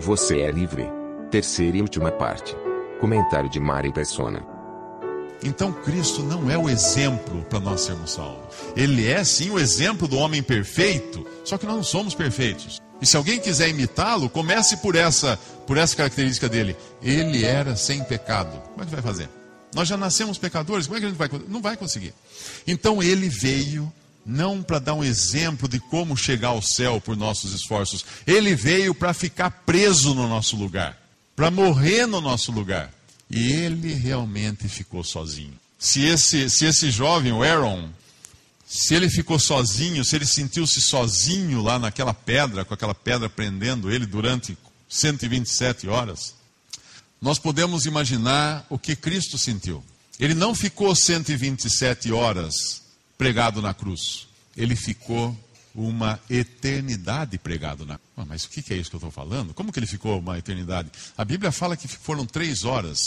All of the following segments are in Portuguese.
Você é livre. Terceira e última parte. Comentário de Mari Persona. Então Cristo não é o exemplo para nós sermos salvos. Ele é sim o exemplo do homem perfeito, só que nós não somos perfeitos. E se alguém quiser imitá-lo, comece por essa, por essa característica dele. Ele era sem pecado. Como é que vai fazer? Nós já nascemos pecadores, como é que a gente vai Não vai conseguir. Então ele veio não para dar um exemplo de como chegar ao céu por nossos esforços. Ele veio para ficar preso no nosso lugar, para morrer no nosso lugar. E ele realmente ficou sozinho. Se esse, se esse jovem, o Aaron, se ele ficou sozinho, se ele sentiu-se sozinho lá naquela pedra, com aquela pedra prendendo ele durante 127 horas, nós podemos imaginar o que Cristo sentiu. Ele não ficou 127 horas pregado na cruz. Ele ficou uma eternidade pregado na cruz. Mas o que é isso que eu estou falando? Como que ele ficou uma eternidade? A Bíblia fala que foram três horas.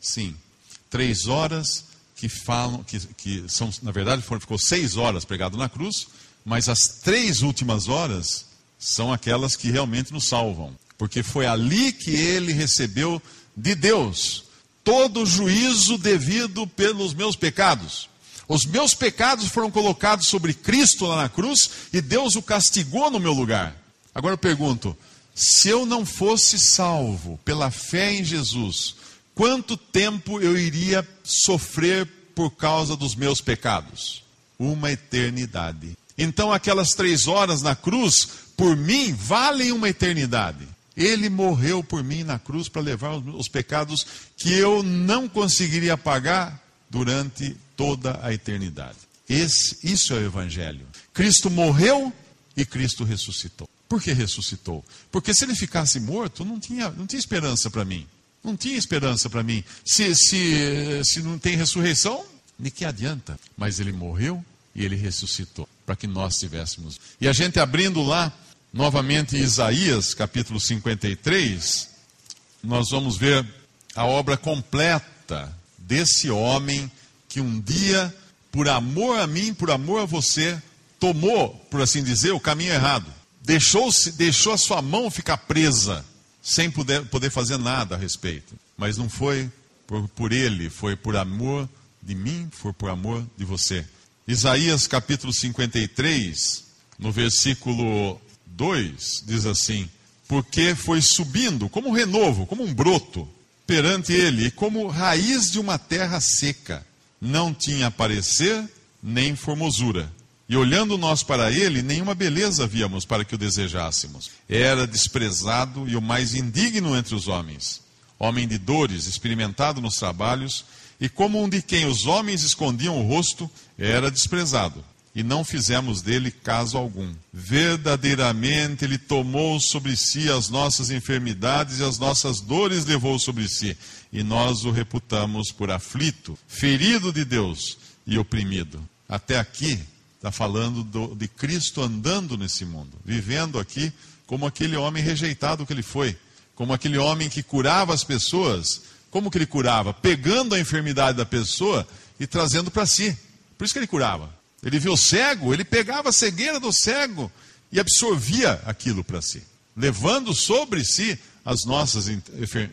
Sim, três horas que falam, que, que são, na verdade, foram, ficou seis horas pregado na cruz, mas as três últimas horas são aquelas que realmente nos salvam. Porque foi ali que ele recebeu de Deus todo o juízo devido pelos meus pecados. Os meus pecados foram colocados sobre Cristo lá na cruz e Deus o castigou no meu lugar. Agora eu pergunto: se eu não fosse salvo pela fé em Jesus, quanto tempo eu iria sofrer por causa dos meus pecados? Uma eternidade. Então, aquelas três horas na cruz, por mim, valem uma eternidade. Ele morreu por mim na cruz para levar os pecados que eu não conseguiria pagar durante toda a eternidade. Esse, isso é o Evangelho. Cristo morreu e Cristo ressuscitou. Por que ressuscitou? Porque se ele ficasse morto, não tinha, não tinha esperança para mim. Não tinha esperança para mim. Se, se, se não tem ressurreição, de que adianta? Mas ele morreu e ele ressuscitou para que nós tivéssemos. E a gente abrindo lá novamente Isaías, capítulo 53, nós vamos ver a obra completa desse homem que um dia, por amor a mim, por amor a você, tomou, por assim dizer, o caminho errado. Deixou, deixou a sua mão ficar presa, sem poder, poder fazer nada a respeito. Mas não foi por, por ele, foi por amor de mim, foi por amor de você. Isaías capítulo 53, no versículo 2 diz assim: Porque foi subindo como um renovo, como um broto perante ele, como raiz de uma terra seca. Não tinha parecer nem formosura. E olhando nós para ele, nenhuma beleza víamos para que o desejássemos. Era desprezado e o mais indigno entre os homens. Homem de dores, experimentado nos trabalhos, e como um de quem os homens escondiam o rosto, era desprezado e não fizemos dele caso algum. Verdadeiramente ele tomou sobre si as nossas enfermidades e as nossas dores levou sobre si, e nós o reputamos por aflito, ferido de Deus e oprimido. Até aqui está falando do, de Cristo andando nesse mundo, vivendo aqui como aquele homem rejeitado que ele foi, como aquele homem que curava as pessoas. Como que ele curava? Pegando a enfermidade da pessoa e trazendo para si. Por isso que ele curava. Ele viu cego, ele pegava a cegueira do cego e absorvia aquilo para si, levando sobre si as nossas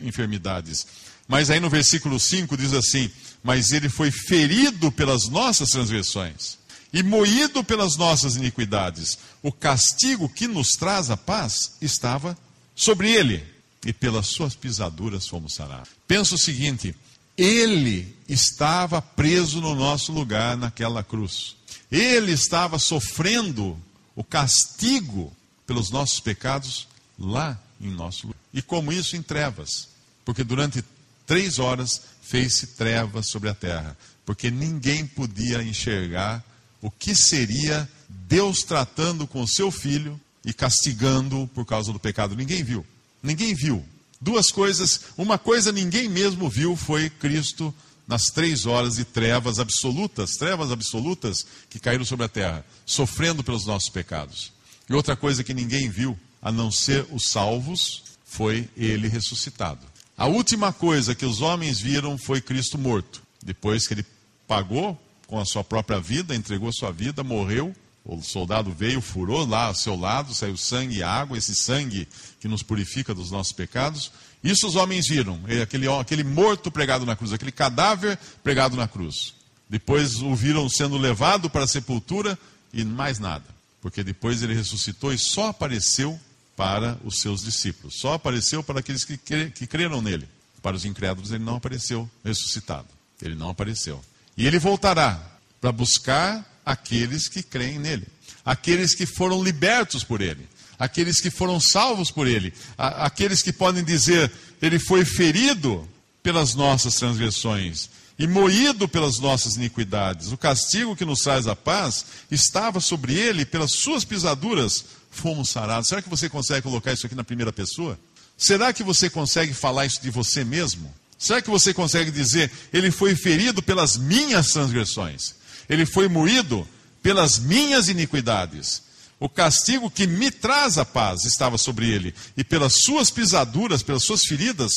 enfermidades. Mas aí no versículo 5 diz assim: Mas ele foi ferido pelas nossas transgressões e moído pelas nossas iniquidades. O castigo que nos traz a paz estava sobre ele, e pelas suas pisaduras fomos sarados. Pensa o seguinte: ele estava preso no nosso lugar naquela cruz. Ele estava sofrendo o castigo pelos nossos pecados lá em nosso lugar. E como isso em trevas. Porque durante três horas fez-se trevas sobre a terra. Porque ninguém podia enxergar o que seria Deus tratando com o seu filho e castigando por causa do pecado. Ninguém viu. Ninguém viu. Duas coisas, uma coisa ninguém mesmo viu foi Cristo nas três horas de trevas absolutas, trevas absolutas que caíram sobre a terra, sofrendo pelos nossos pecados. E outra coisa que ninguém viu, a não ser os salvos, foi ele ressuscitado. A última coisa que os homens viram foi Cristo morto. Depois que ele pagou com a sua própria vida, entregou sua vida, morreu o soldado veio, furou lá ao seu lado, saiu sangue e água, esse sangue que nos purifica dos nossos pecados. Isso os homens viram, aquele, aquele morto pregado na cruz, aquele cadáver pregado na cruz. Depois o viram sendo levado para a sepultura e mais nada, porque depois ele ressuscitou e só apareceu para os seus discípulos, só apareceu para aqueles que, que creram nele. Para os incrédulos ele não apareceu ressuscitado, ele não apareceu. E ele voltará para buscar aqueles que creem nele, aqueles que foram libertos por ele, aqueles que foram salvos por ele, aqueles que podem dizer: ele foi ferido pelas nossas transgressões e moído pelas nossas iniquidades. O castigo que nos traz a paz estava sobre ele, pelas suas pisaduras fomos sarados. Será que você consegue colocar isso aqui na primeira pessoa? Será que você consegue falar isso de você mesmo? Será que você consegue dizer, ele foi ferido pelas minhas transgressões? Ele foi moído pelas minhas iniquidades. O castigo que me traz a paz estava sobre ele, e pelas suas pisaduras, pelas suas feridas,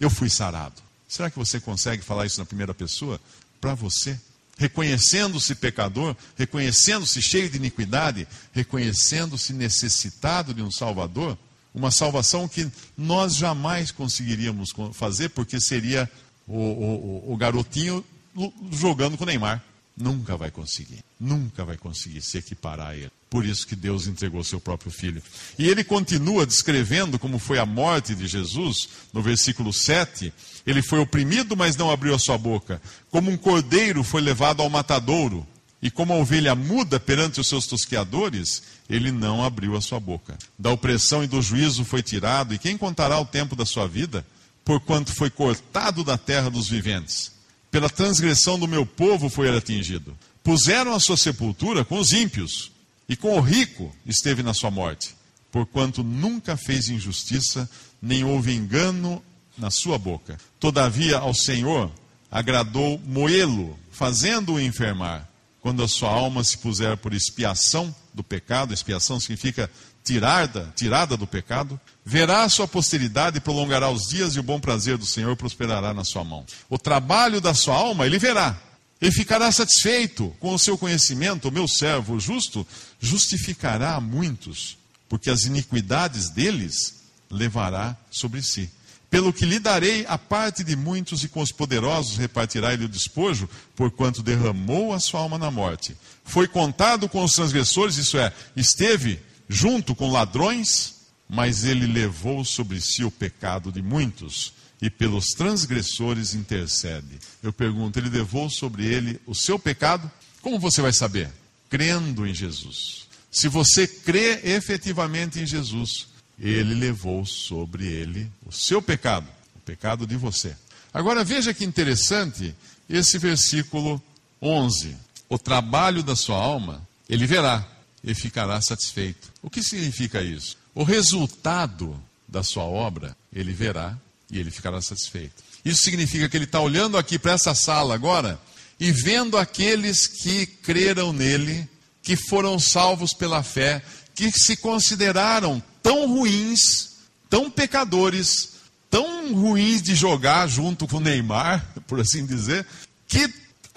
eu fui sarado. Será que você consegue falar isso na primeira pessoa? Para você? Reconhecendo-se pecador, reconhecendo-se cheio de iniquidade, reconhecendo-se necessitado de um Salvador? Uma salvação que nós jamais conseguiríamos fazer, porque seria o, o, o garotinho jogando com o Neymar. Nunca vai conseguir. Nunca vai conseguir se equiparar a ele. Por isso que Deus entregou seu próprio filho. E ele continua descrevendo como foi a morte de Jesus, no versículo 7. Ele foi oprimido, mas não abriu a sua boca. Como um cordeiro foi levado ao matadouro, e como a ovelha muda perante os seus tosqueadores, ele não abriu a sua boca. Da opressão e do juízo foi tirado, e quem contará o tempo da sua vida? Porquanto foi cortado da terra dos viventes pela transgressão do meu povo foi ele atingido. Puseram a sua sepultura com os ímpios, e com o rico esteve na sua morte, porquanto nunca fez injustiça, nem houve engano na sua boca. Todavia ao Senhor agradou moê-lo, fazendo-o enfermar, quando a sua alma se puser por expiação do pecado, expiação significa tirada, tirada do pecado, verá a sua posteridade e prolongará os dias e o bom prazer do Senhor prosperará na sua mão. O trabalho da sua alma ele verá. Ele ficará satisfeito com o seu conhecimento, o meu servo o justo justificará a muitos, porque as iniquidades deles levará sobre si. Pelo que lhe darei a parte de muitos e com os poderosos repartirá ele o despojo, porquanto derramou a sua alma na morte. Foi contado com os transgressores, isso é, esteve junto com ladrões, mas ele levou sobre si o pecado de muitos e pelos transgressores intercede. Eu pergunto, ele levou sobre ele o seu pecado? Como você vai saber? Crendo em Jesus. Se você crê efetivamente em Jesus, ele levou sobre ele o seu pecado, o pecado de você. Agora veja que interessante esse versículo 11. O trabalho da sua alma ele verá e ficará satisfeito. O que significa isso? O resultado da sua obra ele verá e ele ficará satisfeito. Isso significa que ele está olhando aqui para essa sala agora e vendo aqueles que creram nele, que foram salvos pela fé, que se consideraram tão ruins, tão pecadores, tão ruins de jogar junto com Neymar, por assim dizer, que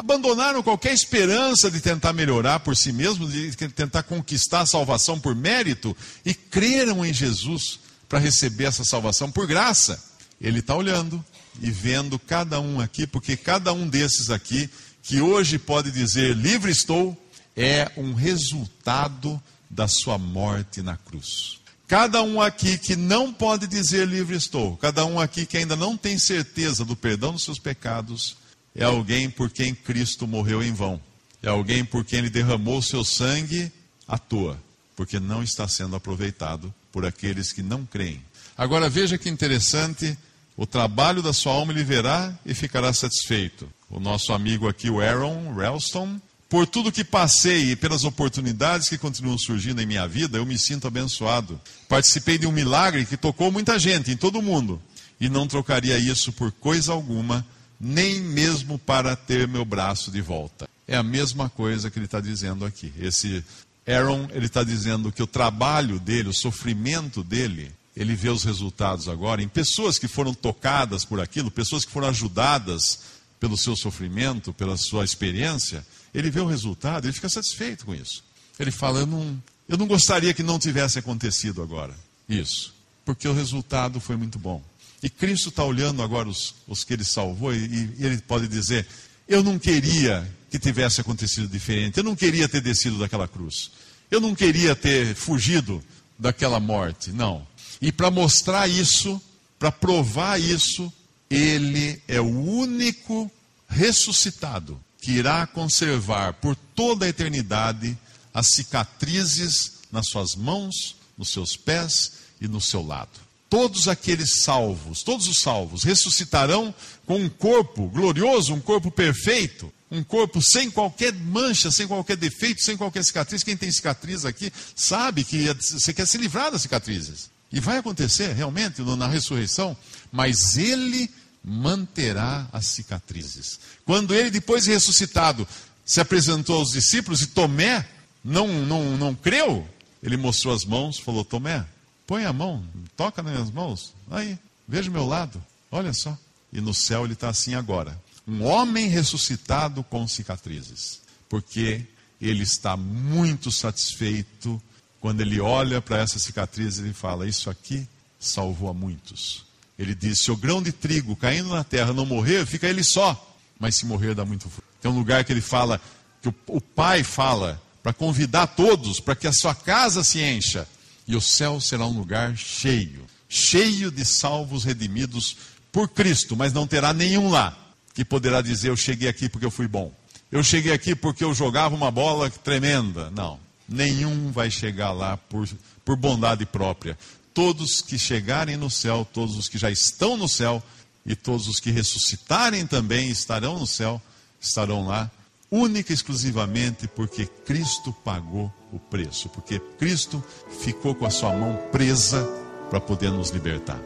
abandonaram qualquer esperança de tentar melhorar por si mesmos, de tentar conquistar a salvação por mérito e creram em Jesus para receber essa salvação por graça. Ele está olhando e vendo cada um aqui, porque cada um desses aqui, que hoje pode dizer livre estou, é um resultado da sua morte na cruz. Cada um aqui que não pode dizer livre estou, cada um aqui que ainda não tem certeza do perdão dos seus pecados, é alguém por quem Cristo morreu em vão. É alguém por quem ele derramou seu sangue à toa, porque não está sendo aproveitado por aqueles que não creem. Agora veja que interessante, o trabalho da sua alma ele verá e ficará satisfeito. O nosso amigo aqui, o Aaron Ralston, Por tudo que passei e pelas oportunidades que continuam surgindo em minha vida, eu me sinto abençoado. Participei de um milagre que tocou muita gente, em todo o mundo, e não trocaria isso por coisa alguma, nem mesmo para ter meu braço de volta. É a mesma coisa que ele está dizendo aqui. Esse Aaron, ele está dizendo que o trabalho dele, o sofrimento dele, ele vê os resultados agora em pessoas que foram tocadas por aquilo, pessoas que foram ajudadas pelo seu sofrimento, pela sua experiência, ele vê o resultado, ele fica satisfeito com isso. Ele fala: eu não, eu não gostaria que não tivesse acontecido agora isso, porque o resultado foi muito bom. E Cristo está olhando agora os, os que ele salvou e, e ele pode dizer: Eu não queria que tivesse acontecido diferente, eu não queria ter descido daquela cruz, eu não queria ter fugido daquela morte, não. E para mostrar isso, para provar isso, ele é o único ressuscitado que irá conservar por toda a eternidade as cicatrizes nas suas mãos, nos seus pés e no seu lado. Todos aqueles salvos, todos os salvos, ressuscitarão com um corpo glorioso, um corpo perfeito, um corpo sem qualquer mancha, sem qualquer defeito, sem qualquer cicatriz. Quem tem cicatriz aqui sabe que você quer se livrar das cicatrizes. E vai acontecer realmente na ressurreição, mas ele manterá as cicatrizes. Quando ele, depois de ressuscitado, se apresentou aos discípulos e Tomé não, não, não creu, ele mostrou as mãos, falou: Tomé, põe a mão, toca nas minhas mãos, aí, veja o meu lado, olha só. E no céu ele está assim agora: um homem ressuscitado com cicatrizes, porque ele está muito satisfeito quando ele olha para essa cicatriz e fala: Isso aqui salvou a muitos. Ele diz: se o grão de trigo caindo na terra não morrer, fica ele só. Mas se morrer, dá muito fruto. Tem um lugar que ele fala, que o, o pai fala, para convidar todos, para que a sua casa se encha. E o céu será um lugar cheio cheio de salvos redimidos por Cristo, mas não terá nenhum lá que poderá dizer: Eu cheguei aqui porque eu fui bom. Eu cheguei aqui porque eu jogava uma bola tremenda. Não. Nenhum vai chegar lá por, por bondade própria todos que chegarem no céu, todos os que já estão no céu e todos os que ressuscitarem também estarão no céu, estarão lá, única e exclusivamente porque Cristo pagou o preço, porque Cristo ficou com a sua mão presa para poder nos libertar.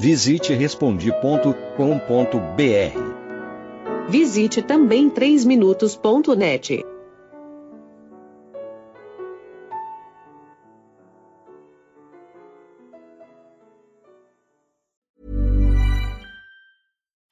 Visite respondi.com.br Visite também 3minutos.net.